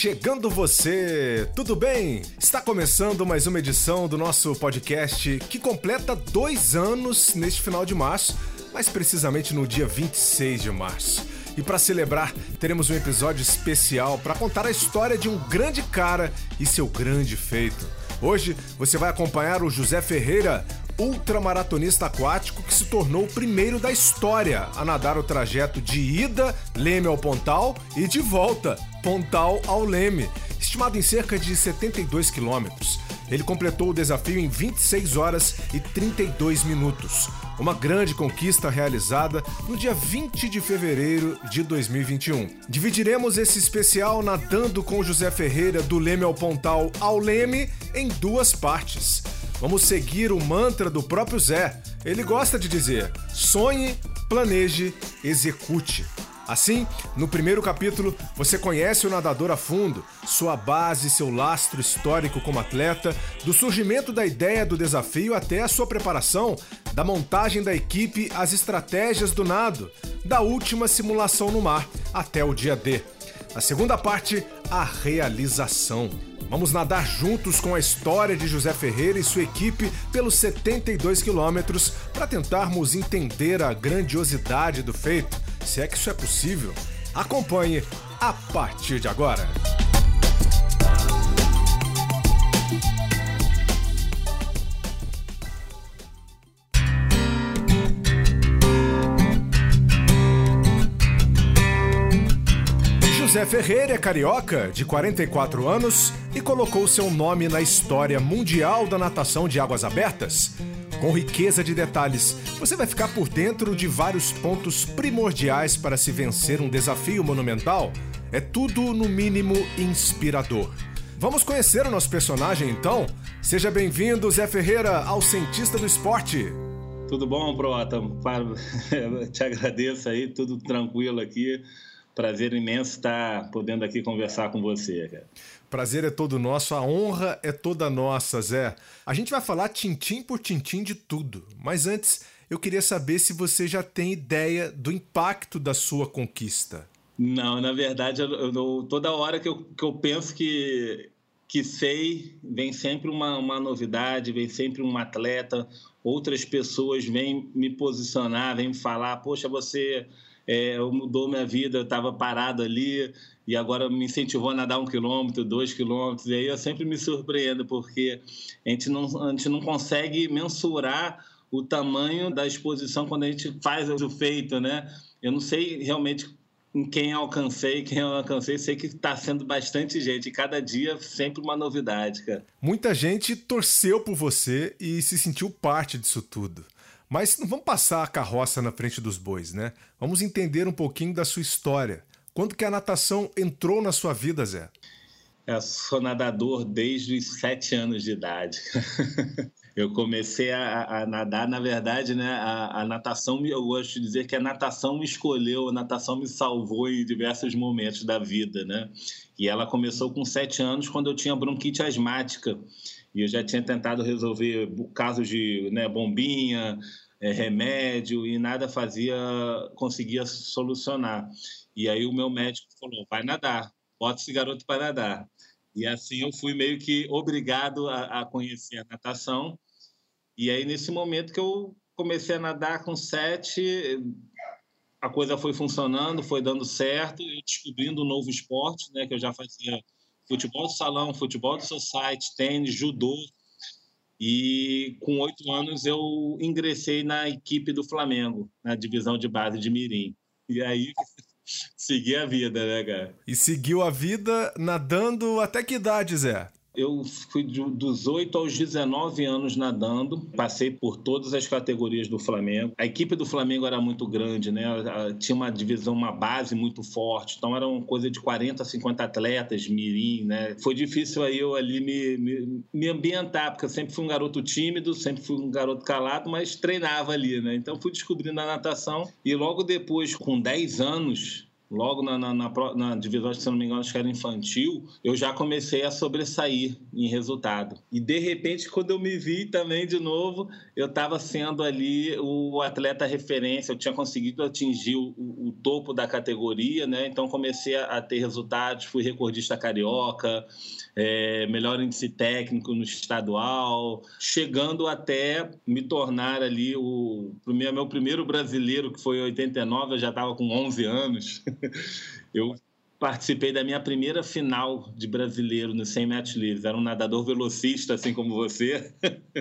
Chegando você! Tudo bem? Está começando mais uma edição do nosso podcast que completa dois anos neste final de março, mais precisamente no dia 26 de março. E para celebrar, teremos um episódio especial para contar a história de um grande cara e seu grande feito. Hoje você vai acompanhar o José Ferreira, ultramaratonista aquático que se tornou o primeiro da história a nadar o trajeto de ida Leme ao Pontal e de volta Pontal ao Leme, estimado em cerca de 72 quilômetros. Ele completou o desafio em 26 horas e 32 minutos. Uma grande conquista realizada no dia 20 de fevereiro de 2021. Dividiremos esse especial nadando com José Ferreira do Leme ao Pontal ao Leme em duas partes. Vamos seguir o mantra do próprio Zé. Ele gosta de dizer: sonhe, planeje, execute. Assim, no primeiro capítulo, você conhece o nadador a fundo, sua base, seu lastro histórico como atleta, do surgimento da ideia do desafio até a sua preparação, da montagem da equipe às estratégias do nado, da última simulação no mar até o dia D. A segunda parte, a realização. Vamos nadar juntos com a história de José Ferreira e sua equipe pelos 72 quilômetros para tentarmos entender a grandiosidade do feito, se é que isso é possível. Acompanhe a partir de agora. José Ferreira é carioca, de 44 anos, e colocou seu nome na história mundial da natação de águas abertas. Com riqueza de detalhes, você vai ficar por dentro de vários pontos primordiais para se vencer um desafio monumental. É tudo, no mínimo, inspirador. Vamos conhecer o nosso personagem então? Seja bem-vindo, Zé Ferreira, ao Cientista do Esporte. Tudo bom, Prota? Te agradeço aí, tudo tranquilo aqui. Prazer imenso estar podendo aqui conversar com você, cara. Prazer é todo nosso, a honra é toda nossa, Zé. A gente vai falar tintim por tintim de tudo, mas antes eu queria saber se você já tem ideia do impacto da sua conquista. Não, na verdade, eu, eu, toda hora que eu, que eu penso que, que sei, vem sempre uma, uma novidade, vem sempre um atleta, outras pessoas vêm me posicionar, vêm me falar, poxa, você é, mudou minha vida, eu estava parado ali e agora me incentivou a nadar um quilômetro, dois quilômetros, e aí eu sempre me surpreendo, porque a gente não, a gente não consegue mensurar o tamanho da exposição quando a gente faz o feito, né? Eu não sei realmente em quem alcancei, quem eu alcancei, sei que está sendo bastante gente. Cada dia sempre uma novidade, cara. Muita gente torceu por você e se sentiu parte disso tudo. Mas não vamos passar a carroça na frente dos bois, né? Vamos entender um pouquinho da sua história. Quando que a natação entrou na sua vida, Zé? Eu sou nadador desde os sete anos de idade. eu comecei a, a, nadar, na verdade, né? A, a, natação, eu gosto de dizer que a natação me escolheu, a natação me salvou em diversos momentos da vida, né? E ela começou com sete anos, quando eu tinha bronquite asmática e eu já tinha tentado resolver casos de né, bombinha, é, remédio e nada fazia, conseguia solucionar. E aí o meu médico falou: vai nadar, bota esse garoto para nadar. E assim eu fui meio que obrigado a, a conhecer a natação. E aí nesse momento que eu comecei a nadar com sete, a coisa foi funcionando, foi dando certo, e descobrindo um novo esporte, né, que eu já fazia futebol de salão, futebol de society, tênis, judô. E com oito anos eu ingressei na equipe do Flamengo, na divisão de base de Mirim. E aí segui a vida, né, cara? E seguiu a vida nadando até que idade, Zé? Eu fui dos 8 aos 19 anos nadando, passei por todas as categorias do Flamengo. A equipe do Flamengo era muito grande, né? Tinha uma divisão, uma base muito forte, então era uma coisa de 40, 50 atletas, mirim, né? Foi difícil aí eu ali me, me, me ambientar, porque eu sempre fui um garoto tímido, sempre fui um garoto calado, mas treinava ali, né? Então fui descobrindo a natação e logo depois, com 10 anos, logo na, na, na, na divisão, se não me engano, acho que era infantil, eu já comecei a sobressair em resultado. E de repente, quando eu me vi também de novo, eu estava sendo ali o atleta referência, eu tinha conseguido atingir o, o topo da categoria, né? Então comecei a, a ter resultados, fui recordista carioca, é, melhor índice técnico no estadual, chegando até me tornar ali o, o meu primeiro brasileiro, que foi em 89, eu já estava com 11 anos. eu participei da minha primeira final de brasileiro no 100 metros livres. Era um nadador velocista, assim como você,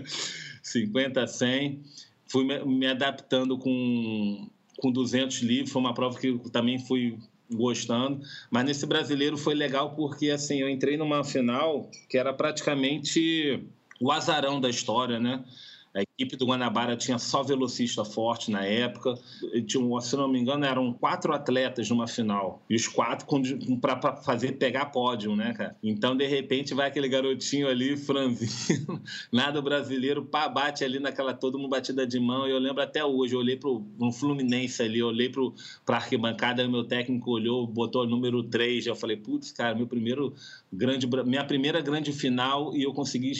50 a 100. Fui me adaptando com, com 200 livres, foi uma prova que também fui gostando. Mas nesse brasileiro foi legal porque assim eu entrei numa final que era praticamente o azarão da história, né? A equipe do Guanabara tinha só velocista forte na época. Tinha, se não me engano, eram quatro atletas numa final. E os quatro para fazer pegar pódio, né, cara? Então, de repente, vai aquele garotinho ali, franzino, nada brasileiro, pá, bate ali naquela todo mundo batida de mão. E eu lembro até hoje, eu olhei pro um Fluminense ali, eu olhei pro, pra arquibancada, meu técnico olhou, botou o número 3. Eu falei, putz, cara, meu primeiro grande, minha primeira grande final e eu consegui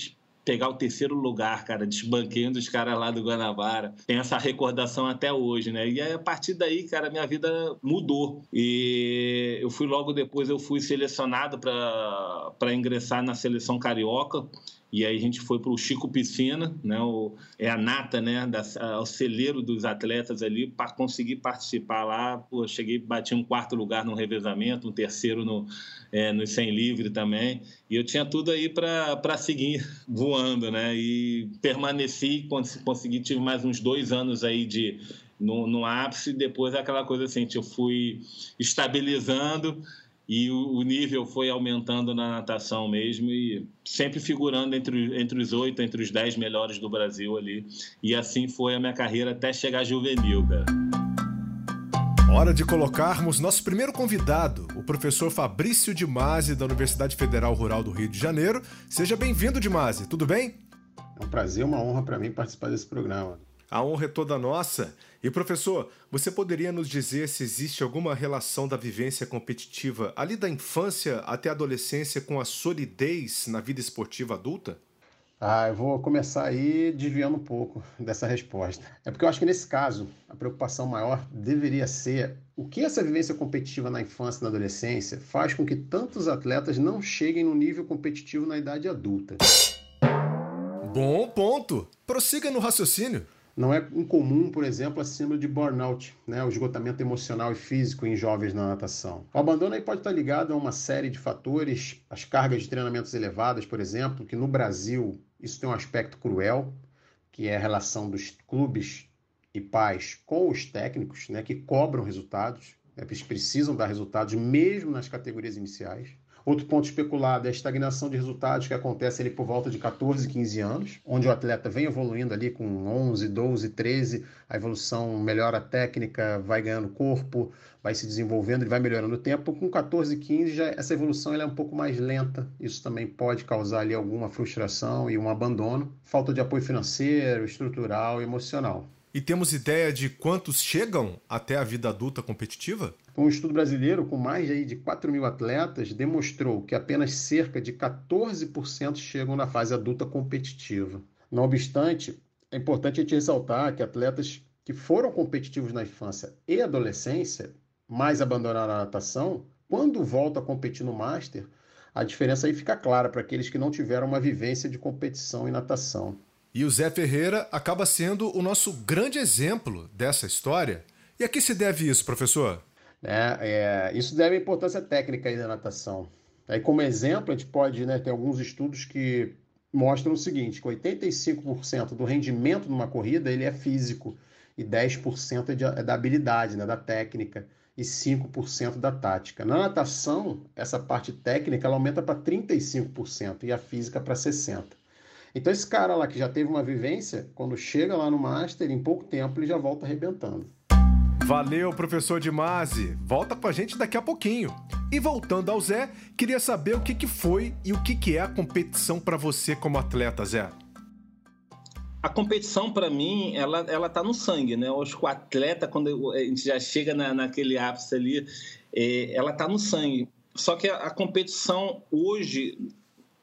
pegar o terceiro lugar, cara, desbanqueando os caras lá do Guanabara. Tem essa recordação até hoje, né? E aí, a partir daí, cara, minha vida mudou. E eu fui logo depois, eu fui selecionado para ingressar na seleção carioca. E aí a gente foi para o Chico Piscina, né? O, é a nata, né? Da, a, o celeiro dos atletas ali, para conseguir participar lá. Pô, cheguei, bati um quarto lugar no revezamento, um terceiro no, é, no 100 livre também. E eu tinha tudo aí para seguir voando, né? E permaneci, consegui, tive mais uns dois anos aí de, no, no ápice, depois aquela coisa assim, eu fui estabilizando e o, o, nível foi aumentando na natação mesmo e sempre figurando entre, entre os oito, entre os dez melhores do Brasil ali. E assim foi a minha carreira até chegar juvenil, cara. Hora de colocarmos nosso primeiro convidado, o professor Fabrício de Masi, da Universidade Federal Rural do Rio de Janeiro. Seja bem-vindo, de Masi, tudo bem? É um prazer, uma honra para mim participar desse programa. A honra é toda nossa. E professor, você poderia nos dizer se existe alguma relação da vivência competitiva ali da infância até a adolescência com a solidez na vida esportiva adulta? Ah, eu vou começar aí desviando um pouco dessa resposta. É porque eu acho que nesse caso, a preocupação maior deveria ser o que essa vivência competitiva na infância e na adolescência faz com que tantos atletas não cheguem no nível competitivo na idade adulta. Bom ponto! Prossiga no raciocínio. Não é incomum, por exemplo, a síndrome de burnout, né? o esgotamento emocional e físico em jovens na natação. O abandono aí pode estar ligado a uma série de fatores, as cargas de treinamentos elevadas, por exemplo, que no Brasil isso tem um aspecto cruel, que é a relação dos clubes e pais com os técnicos, né, que cobram resultados, né, eles precisam dar resultados mesmo nas categorias iniciais. Outro ponto especulado é a estagnação de resultados que acontece ali por volta de 14, 15 anos, onde o atleta vem evoluindo ali com 11, 12, 13, a evolução melhora a técnica, vai ganhando corpo, vai se desenvolvendo, ele vai melhorando o tempo. Com 14, 15, já, essa evolução é um pouco mais lenta. Isso também pode causar ali alguma frustração e um abandono, falta de apoio financeiro, estrutural e emocional. E temos ideia de quantos chegam até a vida adulta competitiva? Um estudo brasileiro com mais de 4 mil atletas demonstrou que apenas cerca de 14% chegam na fase adulta competitiva. Não obstante, é importante a gente ressaltar que atletas que foram competitivos na infância e adolescência, mas abandonaram a natação, quando voltam a competir no Master, a diferença aí fica clara para aqueles que não tiveram uma vivência de competição em natação. E o Zé Ferreira acaba sendo o nosso grande exemplo dessa história. E a que se deve isso, professor? É, é, isso deve à importância técnica da natação. Aí, como exemplo, a gente pode né, ter alguns estudos que mostram o seguinte, que 85% do rendimento numa corrida ele é físico e 10% é, de, é da habilidade, né, da técnica e 5% da tática. Na natação, essa parte técnica ela aumenta para 35% e a física para 60%. Então esse cara lá que já teve uma vivência, quando chega lá no Master, em pouco tempo ele já volta arrebentando. Valeu, professor Dimase. Volta com a gente daqui a pouquinho. E voltando ao Zé, queria saber o que, que foi e o que, que é a competição para você como atleta, Zé. A competição, para mim, ela, ela tá no sangue, né? Eu acho que o atleta, quando a gente já chega na, naquele ápice ali, é, ela está no sangue. Só que a, a competição hoje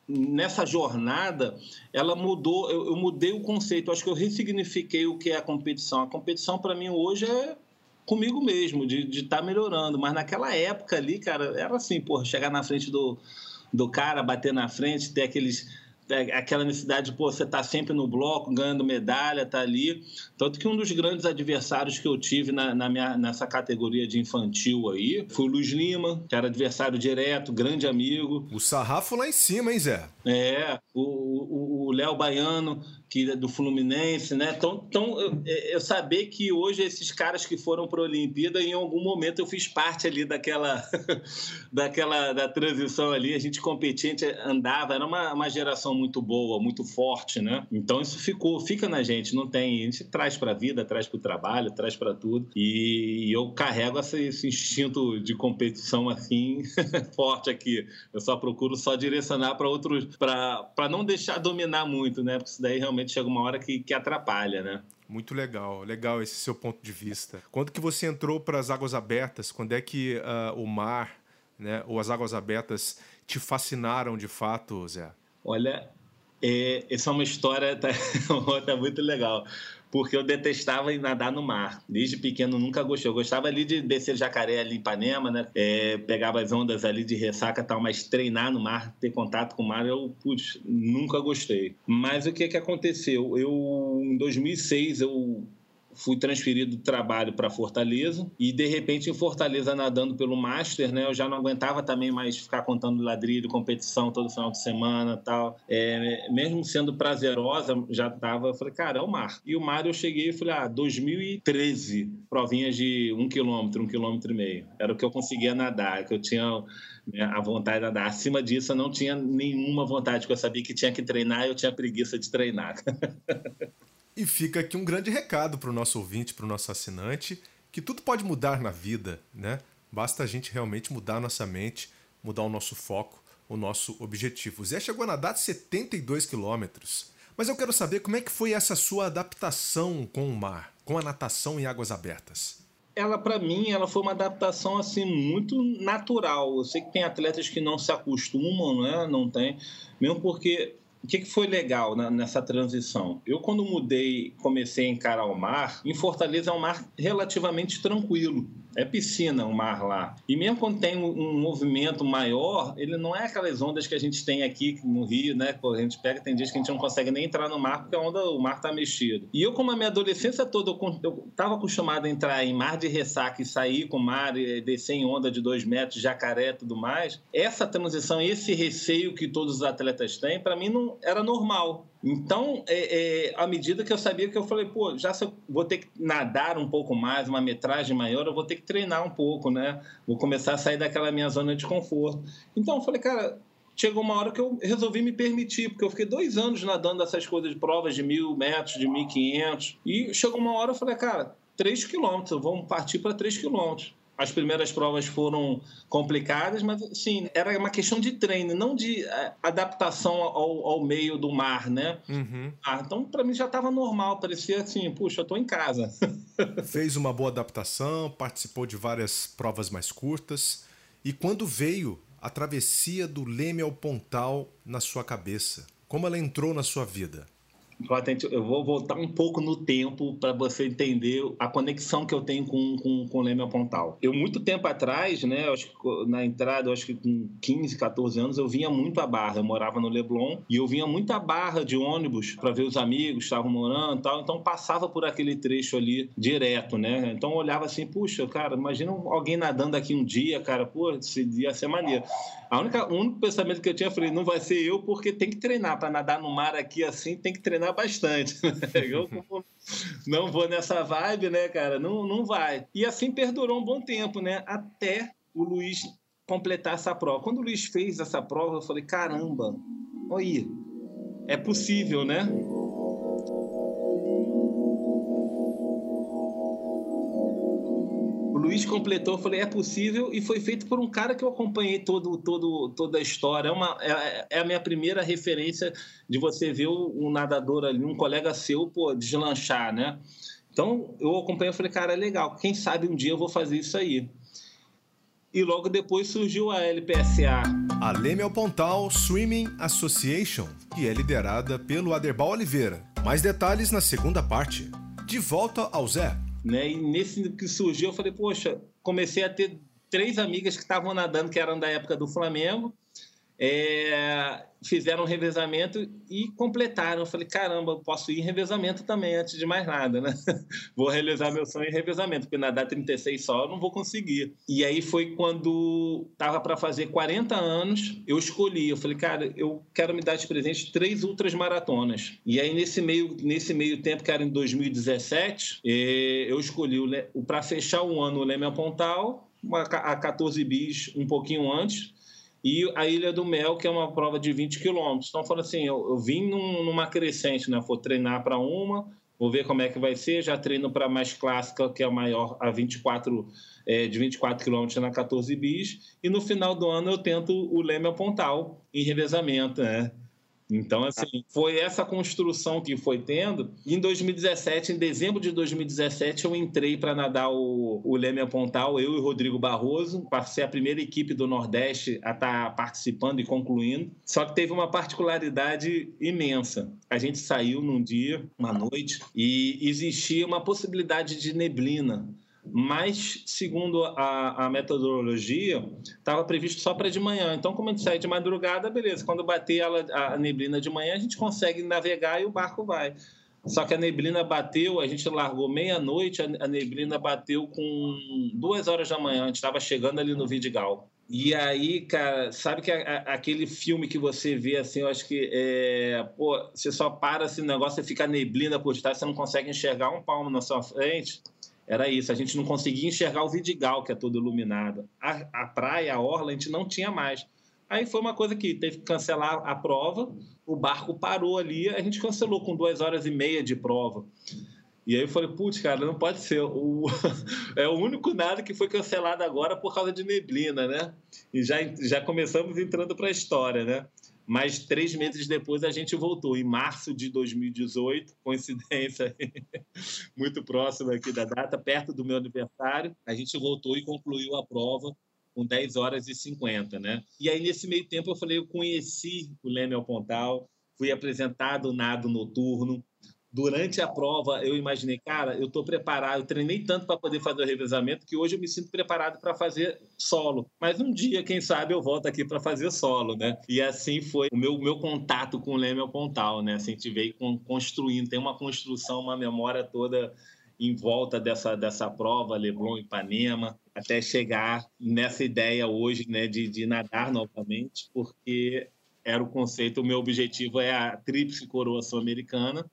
nessa jornada, ela mudou, eu, eu, mudei o conceito, acho que eu ressignifiquei o que é a competição. A competição, para mim, hoje é comigo mesmo, de estar tá melhorando. Mas naquela época ali, cara, era assim, pô, chegar na frente do, do cara, bater na frente, ter aqueles aquela necessidade de pô, você tá sempre no bloco, ganhando medalha, tá ali. Tanto que um dos grandes adversários que eu tive na, na minha, nessa categoria de infantil aí foi o Luiz Lima, que era adversário direto, grande amigo. O sarrafo lá em cima, hein, Zé? É, o Léo Baiano, que é do Fluminense, né? Então, então eu, eu saber que hoje esses caras que foram para a Olimpíada, em algum momento eu fiz parte ali daquela, daquela da transição ali, a gente competia, a gente andava, era uma, uma geração muito boa, muito forte, né? Então isso ficou, fica na gente, não tem, a gente traz para a vida, traz para o trabalho, traz para tudo, e, eu carrego esse, esse instinto de competição assim forte aqui. Eu só procuro só direcionar para outros, para não deixar dominar muito, né? Porque isso daí realmente realmente chega uma hora que, que atrapalha, né? Muito legal, legal esse seu ponto de vista. Quando que você entrou para as águas abertas? Quando é que uh, o mar, né, ou as águas abertas te fascinaram de fato, Zé? Olha, é, essa é uma história tá, tá muito legal porque eu detestava ir nadar no mar. Desde pequeno nunca gostei. Eu gostava ali de descer jacaré ali em Ipanema, né? É, pegava as ondas ali de ressaca e tal, mas treinar no mar, ter contato com o mar, eu, putz, nunca gostei. Mas o que que aconteceu? Eu, em 2006, eu fui transferido do trabalho para Fortaleza e de repente em Fortaleza nadando pelo Master, né? Eu já não aguentava também mais ficar contando ladrilho, competição todo final de semana, tal. É, mesmo sendo prazerosa, já tava, eu falei, cara, é o mar. E o mar eu cheguei e falei, ah, 2013, provinhas de um quilômetro, um quilômetro e meio. Era o que eu conseguia nadar, que eu tinha né, a vontade de nadar. Acima disso, eu não tinha nenhuma vontade, porque eu sabia que tinha que treinar e eu tinha preguiça de treinar. E fica aqui um grande recado para o nosso ouvinte, para o nosso assinante, que tudo pode mudar na vida, né? Basta a gente realmente mudar a nossa mente, mudar o nosso foco, o nosso objetivo. O Zé chegou a nadar 72 quilômetros. Mas eu quero saber como é que foi essa sua adaptação com o mar, com a natação em águas abertas. Ela, para mim, ela foi uma adaptação assim muito natural. Eu sei que tem atletas que não se acostumam, né? Não tem, mesmo porque o que, que foi legal na, nessa transição? Eu, quando mudei, comecei a encarar o mar, em Fortaleza é um mar relativamente tranquilo. É piscina o mar lá. E mesmo quando tem um, movimento maior, ele não é aquelas ondas que a gente tem aqui no Rio, né? Quando a gente pega, tem dias que a gente não consegue nem entrar no mar porque a onda, o mar tá mexido. E eu, como a minha adolescência toda, eu estava acostumado a entrar em mar de ressaca e sair com o mar descer em onda de dois metros, jacaré e tudo mais, essa transição, esse receio que todos os atletas têm, para mim não era normal. Então, é, é, à medida que eu sabia que eu falei, pô, já vou ter que nadar um pouco mais, uma metragem maior, eu vou ter que treinar um pouco, né? Vou começar a sair daquela minha zona de conforto. Então, eu falei, cara, chegou uma hora que eu resolvi me permitir, porque eu fiquei dois anos nadando essas coisas de provas de mil metros, de mil quinhentos, e chegou uma hora eu falei, cara, três quilômetros, vamos partir para três quilômetros as primeiras provas foram complicadas, mas sim, era uma questão de treino, não de é, adaptação ao, ao meio do mar, né? Uhum. Ah, então, para mim já estava normal, parecia assim, puxa, eu estou em casa. Fez uma boa adaptação, participou de várias provas mais curtas. E quando veio a travessia do Leme ao Pontal na sua cabeça, como ela entrou na sua vida? Eu vou voltar um pouco no tempo para você entender a conexão que eu tenho com, com, com o Leme Pontal. Eu, muito tempo atrás, né, acho que na entrada, acho que com 15, 14 anos, eu vinha muito a Barra. Eu morava no Leblon e eu vinha muito a Barra de ônibus para ver os amigos estavam morando e tal. Então, passava por aquele trecho ali direto, né? Então, eu olhava assim, puxa, cara, imagina alguém nadando aqui um dia, cara, pô, ia ser maneiro. A única, o único pensamento que eu tinha, eu falei, não vai ser eu, porque tem que treinar para nadar no mar aqui assim, tem que treinar bastante. eu não vou nessa vibe, né, cara? Não, não vai. E assim perdurou um bom tempo, né? Até o Luiz completar essa prova. Quando o Luiz fez essa prova, eu falei, caramba, olha, é possível, né? Luiz completou, eu falei, é possível, e foi feito por um cara que eu acompanhei todo, todo, toda a história. É, uma, é, é a minha primeira referência de você ver um nadador ali, um colega seu, pô, deslanchar, né? Então, eu acompanhei e falei, cara, é legal, quem sabe um dia eu vou fazer isso aí. e logo depois surgiu a LPSA. A Leme Pontal Swimming Association, que é liderada pelo Aderbal Oliveira. Mais detalhes na segunda parte. De volta ao Zé. Né? E nesse que surgiu, eu falei, poxa, comecei a ter três amigas que estavam nadando, que eram da época do Flamengo, é, fizeram um revezamento e completaram. Eu falei, caramba, eu posso ir em revezamento também, antes de mais nada, né? vou realizar meu sonho em revezamento, porque nadar 36 só eu não vou conseguir. E aí foi quando tava para fazer 40 anos, eu escolhi, eu falei, cara, eu quero me dar de presente três ultras maratonas. E aí nesse meio, nesse meio tempo, que era em 2017, é, eu escolhi o, para fechar o ano o Leme Pontal, a 14 bis um pouquinho antes, e a Ilha do Mel, que é uma prova de 20 quilômetros. Então, falando assim, eu, eu vim num, numa crescente, né? Vou treinar para uma, vou ver como é que vai ser, já treino para a mais clássica, que é a maior, a 24, é, de 24 quilômetros na 14 bis, e no final do ano eu tento o Leme Pontal, em revezamento, né? Então, assim, foi essa construção que foi tendo. Em 2017, em dezembro de 2017, eu entrei para nadar o, o Leme Pontal, eu e o Rodrigo Barroso. Passei a primeira equipe do Nordeste a estar tá participando e concluindo. Só que teve uma particularidade imensa. A gente saiu num dia, uma noite, e existia uma possibilidade de neblina mas segundo a, a metodologia, estava previsto só para de manhã. Então, como a gente sai de madrugada, beleza. Quando bater ela, a neblina de manhã, a gente consegue navegar e o barco vai. Só que a neblina bateu, a gente largou meia-noite, a neblina bateu com duas horas da manhã, a gente estava chegando ali no Vidigal. E aí, cara, sabe que a, a, aquele filme que você vê assim, eu acho que é, pô, você só para assim, o negócio fica neblina por trás, você não consegue enxergar um palmo na sua frente era isso. A gente não conseguia enxergar o Vidigal, que é todo iluminado. A, a praia, a orla, a gente não tinha mais. Aí foi uma coisa que teve que cancelar a prova, o barco parou ali, a gente cancelou com duas horas e meia de prova. E aí eu falei, putz, cara, não pode ser. O... é o único nada que foi cancelado agora por causa de neblina, né? E já, já começamos entrando para a história, né? Mas três meses depois a gente voltou, em março de 2018, coincidência muito próxima aqui da data, perto do meu aniversário, a gente voltou e concluiu a prova com 10 horas e 50, né? E aí, nesse meio tempo, eu falei, eu conheci o Leme Pontal, fui apresentado o nado noturno, durante a prova eu imaginei, cara, eu estou preparado, eu treinei tanto para poder fazer o revezamento que hoje eu me sinto preparado para fazer solo. Mas um dia, quem sabe, eu volto aqui para fazer solo, né? E assim foi o meu, meu contato com o Leme Pontal, né? Assim, a gente veio construindo, tem uma construção, uma memória toda em volta dessa, dessa prova, Leblon Ipanema, até chegar nessa ideia hoje né, de, de nadar novamente, porque era o conceito, o meu objetivo é a tríplice coroa sul-americana,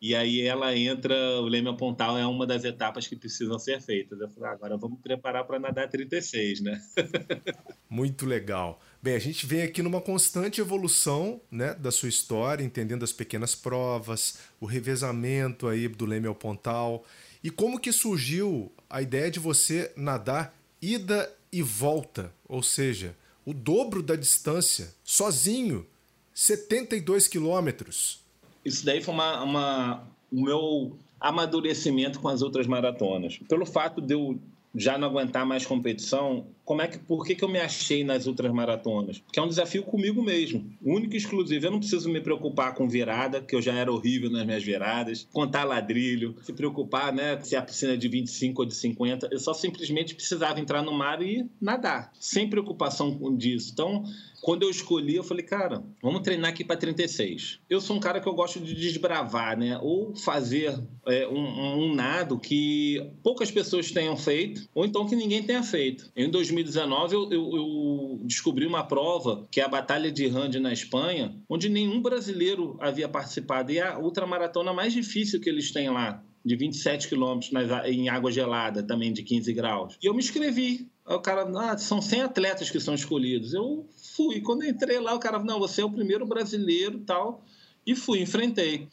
e aí ela entra, o Leme Pontal é uma das etapas que precisam ser feitas. Eu falei, ah, agora vamos preparar para nadar 36, né? Muito legal. Bem, a gente vem aqui numa constante evolução né, da sua história, entendendo as pequenas provas, o revezamento aí do Leme ao Pontal. E como que surgiu a ideia de você nadar ida e volta, ou seja, o dobro da distância, sozinho, 72 quilômetros isso daí foi uma, uma, o meu amadurecimento com as outras maratonas. Pelo fato de eu já não aguentar mais competição, como é que, por que, que eu me achei nas outras maratonas? Porque é um desafio comigo mesmo, único e exclusivo. Eu não preciso me preocupar com virada, que eu já era horrível nas minhas viradas, contar ladrilho, se preocupar, né, se a piscina é de 25 ou de 50. Eu só simplesmente precisava entrar no mar e nadar, sem preocupação com disso. Então, quando eu escolhi, eu falei, cara, vamos treinar aqui para 36. Eu sou um cara que eu gosto de desbravar, né? Ou fazer é, um, um, nado que poucas pessoas tenham feito, ou então que ninguém tenha feito. Em 2019, eu, eu, eu descobri uma prova, que é a Batalha de Rande na Espanha, onde nenhum brasileiro havia participado. E é a ultramaratona mais difícil que eles têm lá de 27 quilômetros em água gelada, também de 15 graus. E eu me inscrevi. Aí o cara, ah, são 100 atletas que são escolhidos. Eu fui. Quando eu entrei lá, o cara, não, você é o primeiro brasileiro tal. E fui, enfrentei.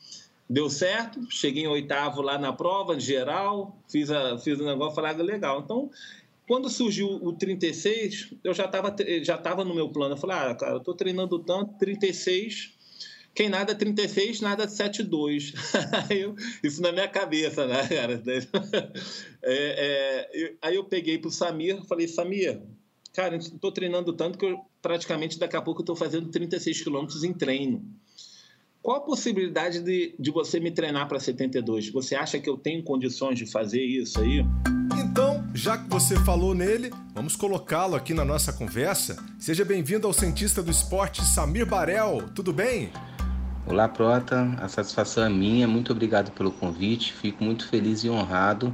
Deu certo, cheguei em oitavo lá na prova, geral, fiz, a, fiz o negócio, falei, ah, legal. Então, quando surgiu o 36, eu já estava já tava no meu plano. Eu falei, ah, cara, eu estou treinando tanto, 36 quem nada 36, nada 72. isso na minha cabeça, né, cara? É, é, aí eu peguei pro Samir falei, Samir, Cara, estou treinando tanto que eu praticamente daqui a pouco estou fazendo 36 quilômetros em treino. Qual a possibilidade de, de você me treinar para 72? Você acha que eu tenho condições de fazer isso aí? Então, já que você falou nele, vamos colocá-lo aqui na nossa conversa. Seja bem-vindo ao cientista do esporte Samir Barel. Tudo bem? Olá, Prota. A satisfação é minha. Muito obrigado pelo convite. Fico muito feliz e honrado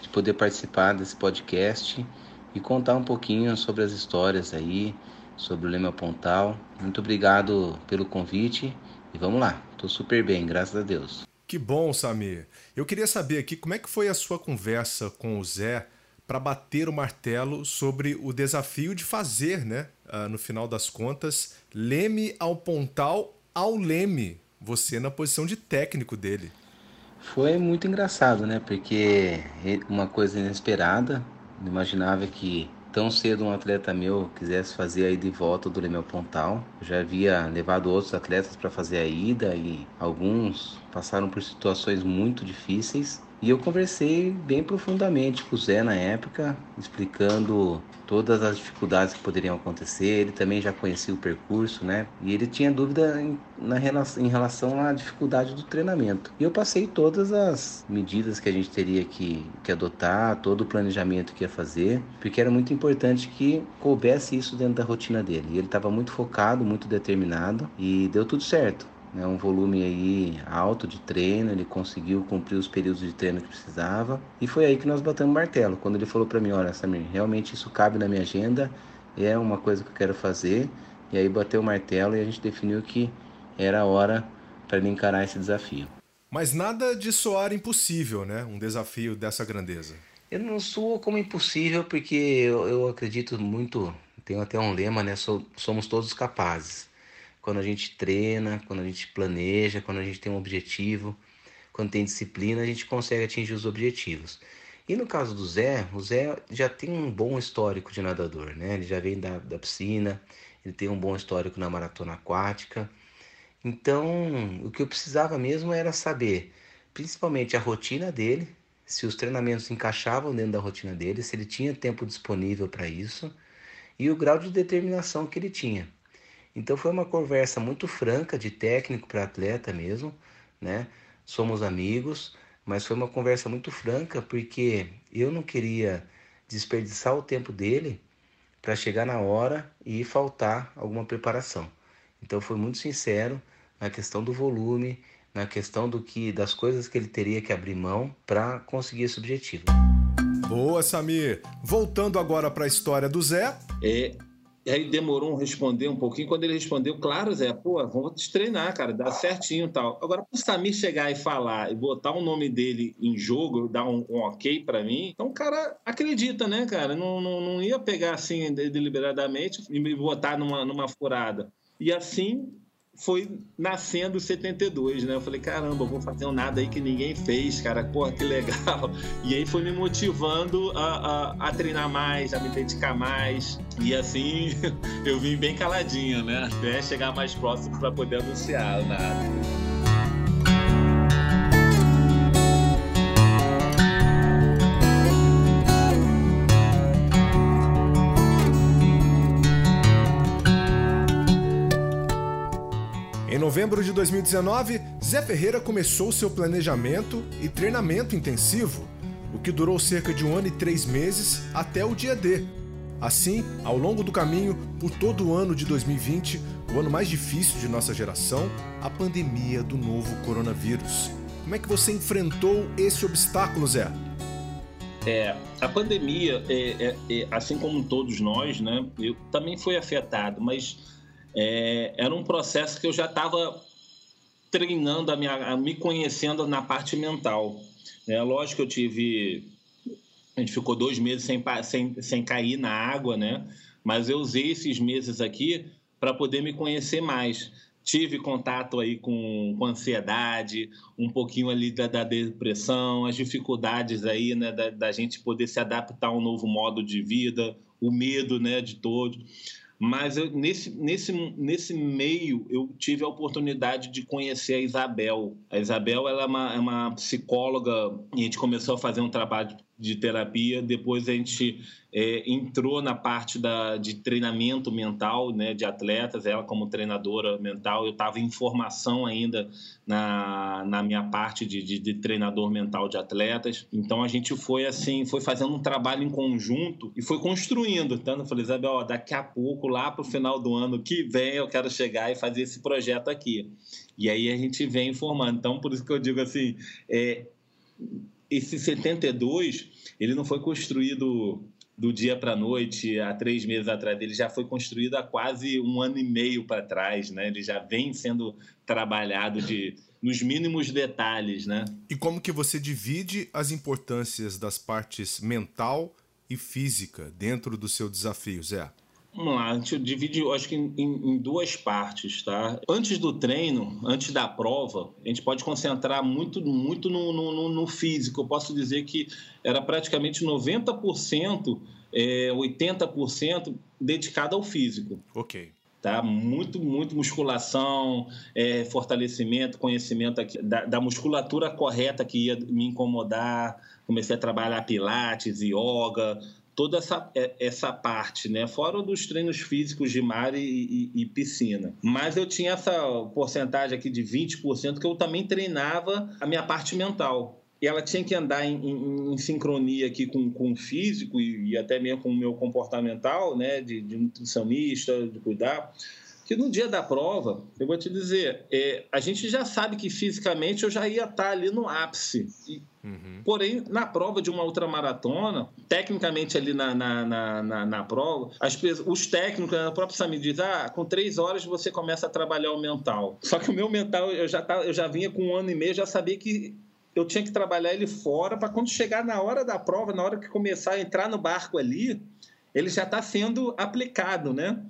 de poder participar desse podcast e contar um pouquinho sobre as histórias aí, sobre o Lema Pontal. Muito obrigado pelo convite e vamos lá. Estou super bem, graças a Deus. Que bom, Samir. Eu queria saber aqui como é que foi a sua conversa com o Zé para bater o martelo sobre o desafio de fazer, né, uh, no final das contas, Leme ao Pontal ao Leme, você na posição de técnico dele. Foi muito engraçado, né? Porque uma coisa inesperada, não imaginava que tão cedo um atleta meu quisesse fazer a ida e volta do Leme ao Pontal. Eu já havia levado outros atletas para fazer a ida e alguns passaram por situações muito difíceis e eu conversei bem profundamente com o Zé na época, explicando todas as dificuldades que poderiam acontecer. Ele também já conhecia o percurso, né? E ele tinha dúvida em, na, em relação à dificuldade do treinamento. E eu passei todas as medidas que a gente teria que, que adotar, todo o planejamento que ia fazer, porque era muito importante que coubesse isso dentro da rotina dele. E ele estava muito focado, muito determinado e deu tudo certo né, um volume aí alto de treino, ele conseguiu cumprir os períodos de treino que precisava e foi aí que nós batemos martelo. Quando ele falou para mim, olha, Samir, realmente isso cabe na minha agenda, é uma coisa que eu quero fazer. E aí bateu o martelo e a gente definiu que era a hora para ele encarar esse desafio. Mas nada de soar impossível, né? Um desafio dessa grandeza. Eu não sou como impossível porque eu, eu acredito muito, tenho até um lema, né? somos todos capazes quando a gente treina, quando a gente planeja, quando a gente tem um objetivo, quando tem disciplina, a gente consegue atingir os objetivos. E no caso do Zé, o Zé já tem um bom histórico de nadador, né? Ele já vem da, da piscina, ele tem um bom histórico na maratona aquática. Então, o que eu precisava mesmo era saber, principalmente a rotina dele, se os treinamentos encaixavam dentro da rotina dele, se ele tinha tempo disponível para isso e o grau de determinação que ele tinha. Então foi uma conversa muito franca de técnico para atleta mesmo, né? Somos amigos, mas foi uma conversa muito franca porque eu não queria desperdiçar o tempo dele para chegar na hora e faltar alguma preparação. Então foi muito sincero na questão do volume, na questão do que das coisas que ele teria que abrir mão para conseguir esse objetivo. Boa, Samir. Voltando agora para a história do Zé. É, e aí demorou um responder um pouquinho. Quando ele respondeu, claro, Zé, pô, vamos treinar, cara, dá certinho e tal. Agora, o Samir chegar e falar e botar o nome dele em jogo, dar um, um ok para mim, então o cara acredita, né, cara? Não, não, não ia pegar assim deliberadamente e me botar numa, numa furada. E assim foi nascendo o 72, né? Eu falei, caramba, vou fazer um nada aí que ninguém fez, cara, porra, que legal. E aí foi me motivando a, a, a treinar mais, a me dedicar mais. E assim eu vim bem caladinho, né? Até chegar mais próximo para poder anunciar o nada. Novembro de 2019, Zé Ferreira começou seu planejamento e treinamento intensivo, o que durou cerca de um ano e três meses até o dia D. Assim, ao longo do caminho, por todo o ano de 2020, o ano mais difícil de nossa geração, a pandemia do novo coronavírus. Como é que você enfrentou esse obstáculo, Zé? É, a pandemia, é, é, é, assim como todos nós, né, eu também fui afetado, mas é, era um processo que eu já estava treinando, a minha, a me conhecendo na parte mental. É, lógico que eu tive. A gente ficou dois meses sem, sem, sem cair na água, né? Mas eu usei esses meses aqui para poder me conhecer mais. Tive contato aí com, com ansiedade, um pouquinho ali da, da depressão, as dificuldades aí, né, da, da gente poder se adaptar a um novo modo de vida, o medo, né, de todos Mas eu, nesse, nesse, nesse meio eu tive a oportunidade de conhecer a Isabel. A Isabel ela é uma, é uma psicóloga e a gente começou a fazer um trabalho de terapia. Depois a gente é, entrou na parte da, de treinamento mental né, de atletas, ela como treinadora mental. Eu estava em formação ainda na, na minha parte de, de, de, treinador mental de atletas. Então a gente foi assim, foi fazendo um trabalho em conjunto e foi construindo. Então eu falei, Isabel, ó, daqui a pouco, lá para o final do ano que vem, eu quero chegar e fazer esse projeto aqui. E aí a gente vem informando. Então, por isso que eu digo assim, é, esse 72, ele não foi construído do dia para a noite, há três meses atrás. Ele já foi construído há quase um ano e meio para trás, né? Ele já vem sendo trabalhado de, nos mínimos detalhes, né? E como que você divide as importâncias das partes mental e física dentro do seu desafio, Zé? Vamos lá, a gente divide, acho que em, em, duas partes, tá? Antes do treino, antes da prova, a gente pode concentrar muito, muito no, no, no físico. Eu posso dizer que era praticamente 90%, é, 80% dedicado ao físico. Ok. Tá? Muito, muito musculação, é, fortalecimento, conhecimento aqui, da, da musculatura correta que ia me incomodar. Comecei a trabalhar pilates, yoga, toda essa, é, essa parte, né? Fora dos treinos físicos de mar e, e, e, piscina. Mas eu tinha essa porcentagem aqui de 20% que eu também treinava a minha parte mental. E ela tinha que andar em, em, em sincronia aqui com, com o físico e, e, até mesmo com o meu comportamental, né? De, de nutricionista, de cuidar que no dia da prova, eu vou te dizer, é, a gente já sabe que fisicamente eu já ia estar ali no ápice. E, uhum. Porém, na prova de uma ultramaratona, tecnicamente ali na, na, na, na, na prova, as, os técnicos, a própria Sami diz, ah, com três horas você começa a trabalhar o mental. Só que o meu mental, eu já, eu já vinha com um ano e meio, já sabia que eu tinha que trabalhar ele fora para quando chegar na hora da prova, na hora que começar a entrar no barco ali, ele já está sendo aplicado, né?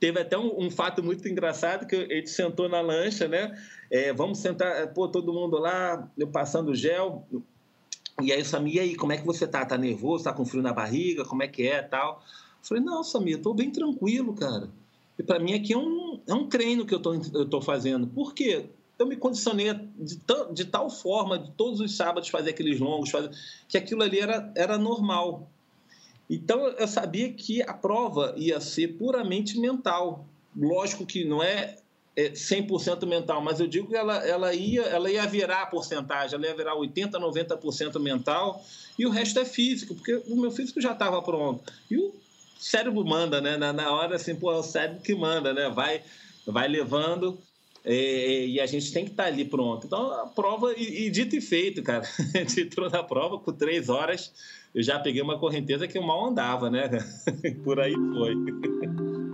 Teve até um, um, fato muito engraçado que a gente sentou na lancha, né? É, vamos sentar, pô, todo mundo lá, eu passando gel. E aí, Samir, e aí, como é que você tá? Tá nervoso? Tá com frio na barriga? Como é que é tal? Eu falei, não, Samir, tô bem tranquilo, cara. E para mim aqui é um, é um treino que eu tô, eu tô fazendo. Por quê? Eu me condicionei de, de tal forma, de todos os sábados fazer aqueles longos, fazer, que aquilo ali era, era normal. Então eu sabia que a prova ia ser puramente mental. Lógico que não é 100% mental, mas eu digo que ela, ela, ia, ela ia virar a porcentagem, ela ia virar 80%, 90% mental e o resto é físico, porque o meu físico já estava pronto. E o cérebro manda, né? Na, na hora, assim, pô, é o cérebro que manda, né? Vai, vai levando é, e a gente tem que estar tá ali pronto. Então, a prova, e, e dito e feito, cara, a gente entrou na prova com três horas eu já peguei uma correnteza que eu mal andava, né? Por aí foi.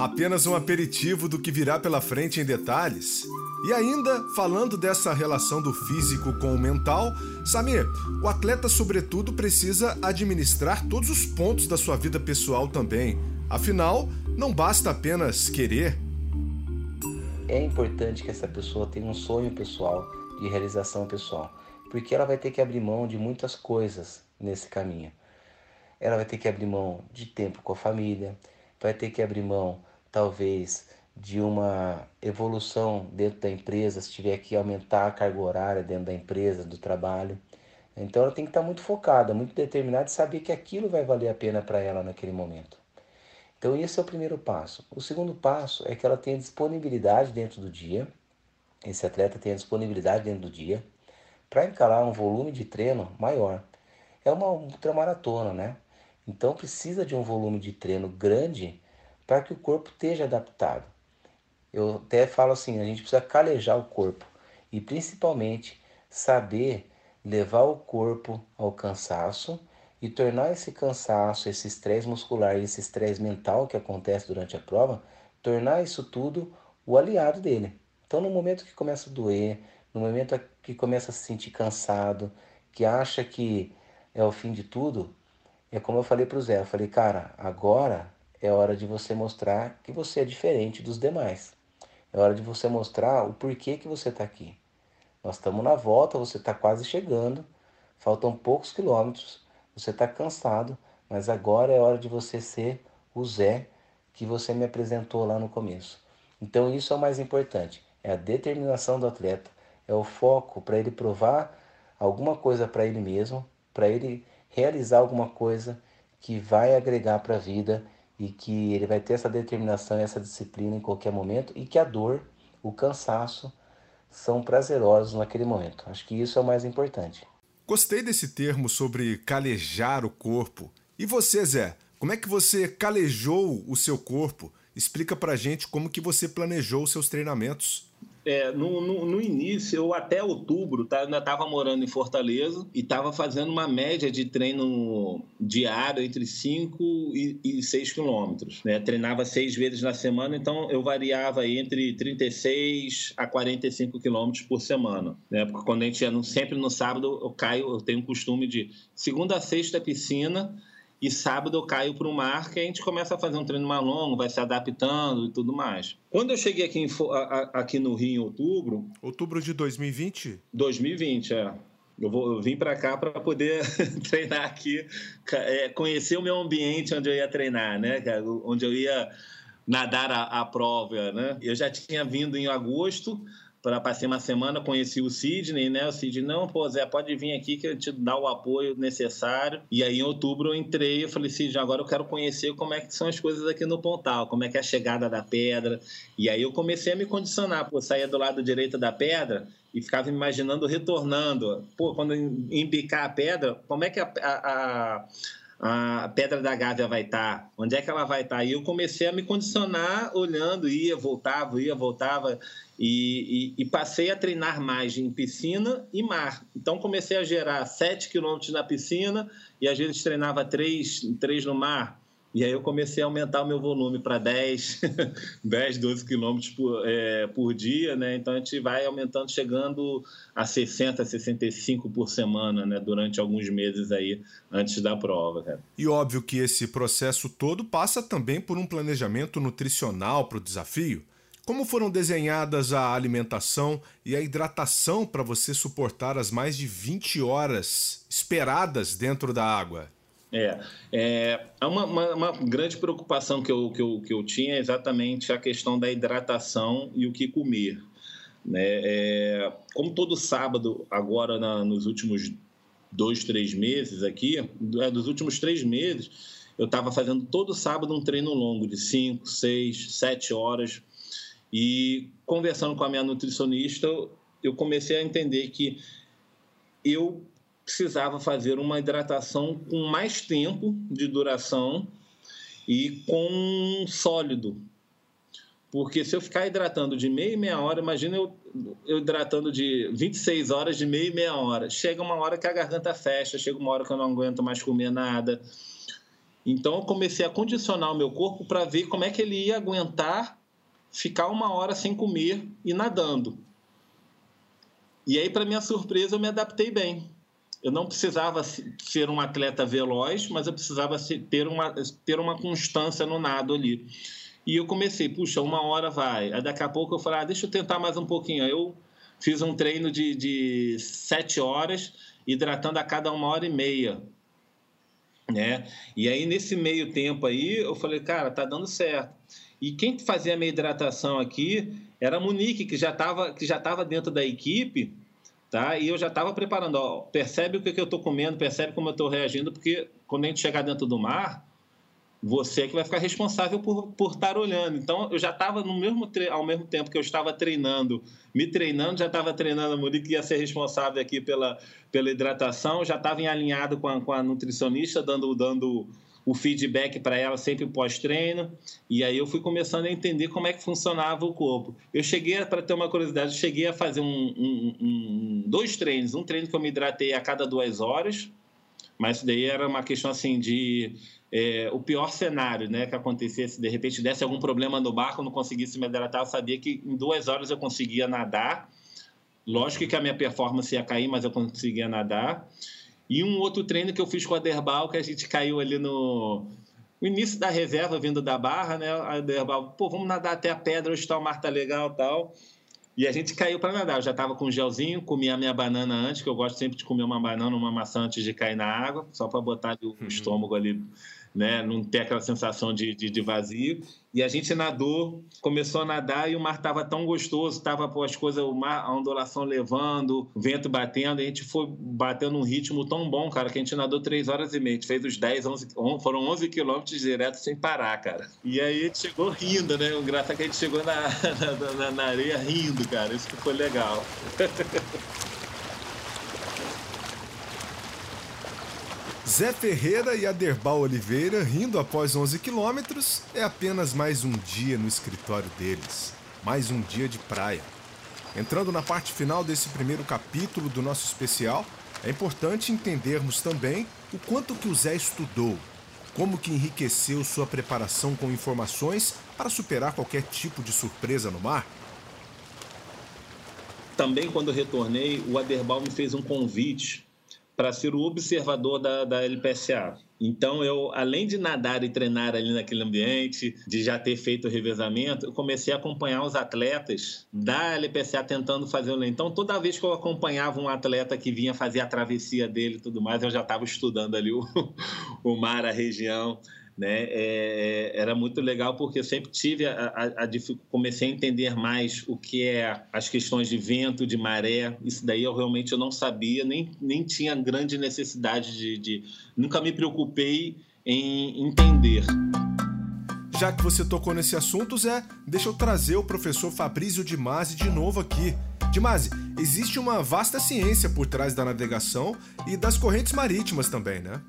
Apenas um aperitivo do que virá pela frente em detalhes. E ainda, falando dessa relação do físico com o mental, Samir, o atleta, sobretudo, precisa administrar todos os pontos da sua vida pessoal também. Afinal, não basta apenas querer. É importante que essa pessoa tenha um sonho pessoal de realização pessoal porque ela vai ter que abrir mão de muitas coisas nesse caminho. Ela vai ter que abrir mão de tempo com a família, vai ter que abrir mão, talvez, de uma evolução dentro da empresa, se tiver que aumentar a carga horária dentro da empresa, do trabalho. Então ela tem que estar muito focada, muito determinada e saber que aquilo vai valer a pena para ela naquele momento. Então esse é o primeiro passo. O segundo passo é que ela tenha disponibilidade dentro do dia. Esse atleta tenha disponibilidade dentro do dia para encarar um volume de treino maior. É uma ultramaratona, né? Então precisa de um volume de treino grande para que o corpo esteja adaptado. Eu até falo assim, a gente precisa calejar o corpo e principalmente saber levar o corpo ao cansaço e tornar esse cansaço, esse estresse muscular e esse estresse mental que acontece durante a prova, tornar isso tudo o aliado dele. Então no momento que começa a doer, no momento que começa a se sentir cansado, que acha que é o fim de tudo, é como eu falei para o Zé, eu falei, cara, agora é hora de você mostrar que você é diferente dos demais. É hora de você mostrar o porquê que você está aqui. Nós estamos na volta, você está quase chegando, faltam poucos quilômetros, você está cansado, mas agora é hora de você ser o Zé que você me apresentou lá no começo. Então isso é o mais importante, é a determinação do atleta, é o foco para ele provar alguma coisa para ele mesmo, para ele realizar alguma coisa que vai agregar para a vida e que ele vai ter essa determinação e essa disciplina em qualquer momento e que a dor, o cansaço são prazerosos naquele momento. Acho que isso é o mais importante. Gostei desse termo sobre calejar o corpo. E você, Zé, como é que você calejou o seu corpo? Explica pra gente como que você planejou os seus treinamentos. É, no, no, no, início, eu até outubro, tá, ainda estava morando em Fortaleza e estava fazendo uma média de treino diário entre 5 e, e 6 quilômetros. Né? Treinava seis vezes na semana, então eu variava entre 36 a 45 quilômetros por semana. Né? Porque quando a gente no, sempre no sábado, eu caio, eu tenho o costume de segunda a sexta piscina e sábado eu caio para o mar, que a gente começa a fazer um treino mais longo, vai se adaptando e tudo mais. Quando eu cheguei aqui, em, aqui no Rio em outubro. Outubro de 2020? 2020, é. Eu, vou, eu vim para cá para poder treinar aqui, é, conhecer o meu ambiente onde eu ia treinar, né? Onde eu ia nadar a, a prova, né? Eu já tinha vindo em agosto, para passei uma semana, conheci o Sidney, né? O Sidney, não, pô, Zé, pode vir aqui que eu te dá o apoio necessário. E aí, em outubro, eu entrei e falei, Sidney, agora eu quero conhecer como é que são as coisas aqui no Pontal, como é que é a chegada da pedra. E aí eu comecei a me condicionar, pô, saía do lado direito da pedra e ficava imaginando retornando. Pô, quando embicar a pedra, como é que a, a, a a pedra da Gávea vai estar? Onde é que ela vai estar? E eu comecei a me condicionar olhando, ia, voltava, ia, voltava. E, e, e, passei a treinar mais em piscina e mar. Então comecei a gerar 7 quilômetros na piscina e às vezes treinava 3, 3 no mar. E aí eu comecei a aumentar o meu volume para 10, 10, 12 quilômetros por, é, por dia, né? Então a gente vai aumentando, chegando a 60, 65 por semana, né? Durante alguns meses aí, antes da prova, cara. E óbvio que esse processo todo passa também por um planejamento nutricional para o desafio. Como foram desenhadas a alimentação e a hidratação para você suportar as mais de 20 horas esperadas dentro da água? É, é uma, uma, uma, grande preocupação que eu, que, eu, que eu tinha é exatamente a questão da hidratação e o que comer. Né? É, como todo sábado, agora na, nos últimos dois, três meses aqui, é, dos últimos três meses, eu estava fazendo todo sábado um treino longo de 5, 6, 7 horas e conversando com a minha nutricionista, eu comecei a entender que eu precisava fazer uma hidratação com mais tempo de duração e com sólido. Porque se eu ficar hidratando de meia e meia hora, imagina eu, eu hidratando de 26 horas de meia e meia hora. Chega uma hora que a garganta fecha, chega uma hora que eu não aguento mais comer nada. Então eu comecei a condicionar o meu corpo para ver como é que ele ia aguentar ficar uma hora sem comer e nadando. E aí, para minha surpresa, eu me adaptei bem. Eu não precisava ser um atleta veloz, mas eu precisava ter uma, ter uma constância no nado ali. E eu comecei, puxa, uma hora vai. Aí daqui a pouco eu falei, ah, deixa eu tentar mais um pouquinho. Eu fiz um treino de, de sete horas, hidratando a cada uma hora e meia. Né? E aí, nesse meio tempo aí, eu falei, cara, tá dando certo. E quem fazia a minha hidratação aqui era a Monique, que já estava dentro da equipe, tá? E eu já estava preparando, ó, percebe o que, que eu estou comendo, percebe como eu estou reagindo, porque quando a gente chegar dentro do mar, você é que vai ficar responsável por, por estar olhando. Então, eu já estava no mesmo ao mesmo tempo que eu estava treinando, me treinando, já estava treinando a Monique, que ia ser responsável aqui pela, pela hidratação, já estava em alinhado com a, com a nutricionista, dando, dando o feedback para ela sempre pós-treino. E aí eu fui começando a entender como é que funcionava o corpo. Eu cheguei, para ter uma curiosidade, eu cheguei a fazer um, um, um, dois treinos. Um treino que eu me hidratei a cada duas horas, mas isso daí era uma questão assim de é, o pior cenário, né, que acontecesse, de repente desse algum problema no barco, não conseguisse me hidratar, eu sabia que em duas horas eu conseguia nadar. Lógico que a minha performance ia cair, mas eu conseguia nadar. E um outro treino que eu fiz com a Derbal, que a gente caiu ali no, no início da reserva, vindo da barra, né? A Derbal, pô, vamos nadar até a pedra, hoje tá o mar tá legal tal. E a gente caiu para nadar. Eu já estava com um gelzinho, comia a minha banana antes, que eu gosto sempre de comer uma banana, uma maçã antes de cair na água, só para botar o uhum. estômago ali né? Não ter aquela sensação de, de, de, vazio. E a gente nadou, começou a nadar e o mar estava tão gostoso, estava as coisas, o mar, a ondulação levando, o vento batendo, e a gente foi batendo um ritmo tão bom, cara, que a gente nadou três horas e meia. A gente fez os 10, 11, foram 11 quilômetros direto sem parar, cara. E aí a gente chegou rindo, né? O graça é que a gente chegou na, na, na areia rindo, cara. Isso que foi legal. Zé Ferreira e Aderbal Oliveira rindo após 11 quilômetros é apenas mais um dia no escritório deles, mais um dia de praia. Entrando na parte final desse primeiro capítulo do nosso especial, é importante entendermos também o quanto que o Zé estudou, como que enriqueceu sua preparação com informações para superar qualquer tipo de surpresa no mar. Também quando retornei, o Aderbal me fez um convite para ser o observador da, da LPSA. Então, eu, além de nadar e treinar ali naquele ambiente, de já ter feito o revezamento, eu comecei a acompanhar os atletas da LPSA tentando fazer o Então, toda vez que eu acompanhava um atleta que vinha fazer a travessia dele e tudo mais, eu já estava estudando ali o, o mar, a região né? É, é, era muito legal porque eu sempre tive a, a, a, comecei a entender mais o que é as questões de vento, de maré. Isso daí eu realmente eu não sabia, nem, nem tinha grande necessidade de, de nunca me preocupei em entender. Já que você tocou nesse assunto, Zé, deixa eu trazer o professor Fabrício de Masi de novo aqui. Dimase, existe uma vasta ciência por trás da navegação e das correntes marítimas também, né?